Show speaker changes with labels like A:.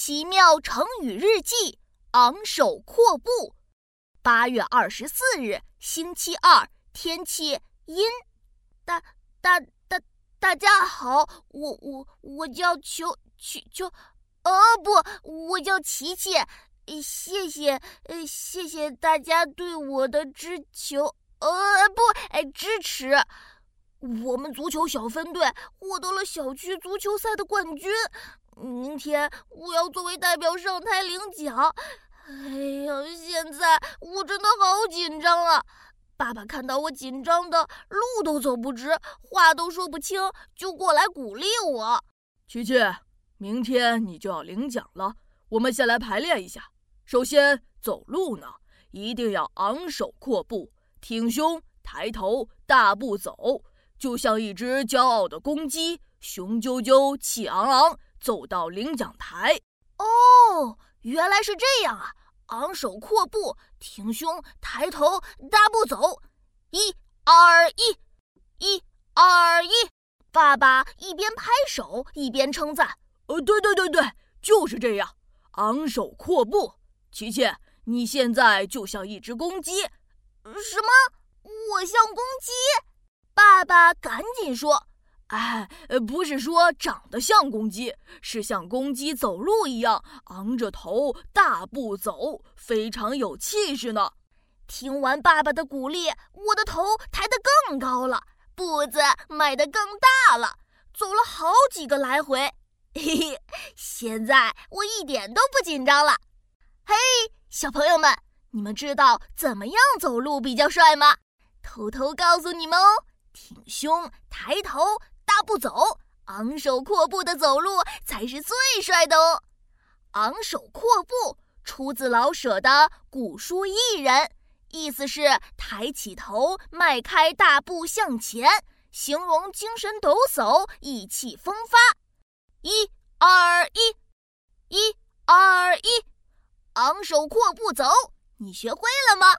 A: 奇妙成语日记：昂首阔步。八月二十四日，星期二，天气阴。
B: 大大大大家好，我我我叫球球球，哦不，我叫琪琪。谢谢，呃，谢谢大家对我的支球，呃，不，哎，支持。我们足球小分队获得了小区足球赛的冠军。明天我要作为代表上台领奖。哎呀，现在我真的好紧张啊！爸爸看到我紧张的路都走不直，话都说不清，就过来鼓励我。
C: 琪琪，明天你就要领奖了，我们先来排练一下。首先，走路呢，一定要昂首阔步，挺胸抬头，大步走，就像一只骄傲的公鸡，雄赳赳，气昂昂，走到领奖台。
A: 哦，原来是这样啊！昂首阔步，挺胸抬头，大步走，一、二、一，一、二、一。爸爸一边拍手一边称赞：“
C: 呃，对对对对，就是这样，昂首阔步。”琪琪，你现在就像一只公鸡。
B: 什么？我像公鸡？
A: 爸爸赶紧说：“
C: 哎，不是说长得像公鸡，是像公鸡走路一样，昂着头大步走，非常有气势呢。”
A: 听完爸爸的鼓励，我的头抬得更高了，步子迈得更大了，走了好几个来回。嘿嘿，现在我一点都不紧张了。嘿，小朋友们，你们知道怎么样走路比较帅吗？偷偷告诉你们哦，挺胸抬头，大步走，昂首阔步的走路才是最帅的哦。昂首阔步出自老舍的古书艺人，意思是抬起头，迈开大步向前，形容精神抖擞，意气风发。一、二、一，一、二、一。昂首阔步走，你学会了吗？